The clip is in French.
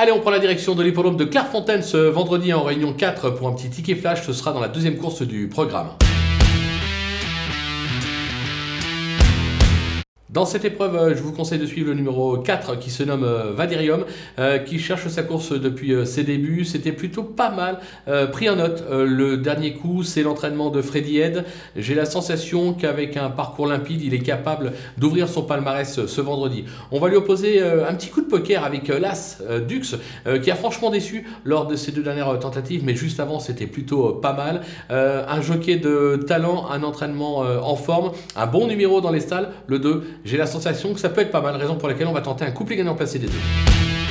Allez, on prend la direction de l'hippodrome de Clairefontaine ce vendredi en réunion 4 pour un petit ticket flash. Ce sera dans la deuxième course du programme. Dans cette épreuve, euh, je vous conseille de suivre le numéro 4 qui se nomme euh, Vadirium, euh, qui cherche sa course depuis ses débuts. C'était plutôt pas mal pris en note. le dernier coup, c'est l'entraînement de Freddy Head. J'ai la sensation qu'avec un parcours limpide, il est capable d'ouvrir son palmarès ce vendredi. On va lui opposer un petit coup de poker avec l'As Dux, qui a franchement déçu lors de ses deux dernières tentatives, mais juste avant, c'était plutôt pas mal. un jockey de talent, un entraînement en forme, un bon numéro dans les stalles, le 2 j'ai la sensation que ça peut être pas mal, raison pour laquelle on va tenter un couplet gagnant placé des deux.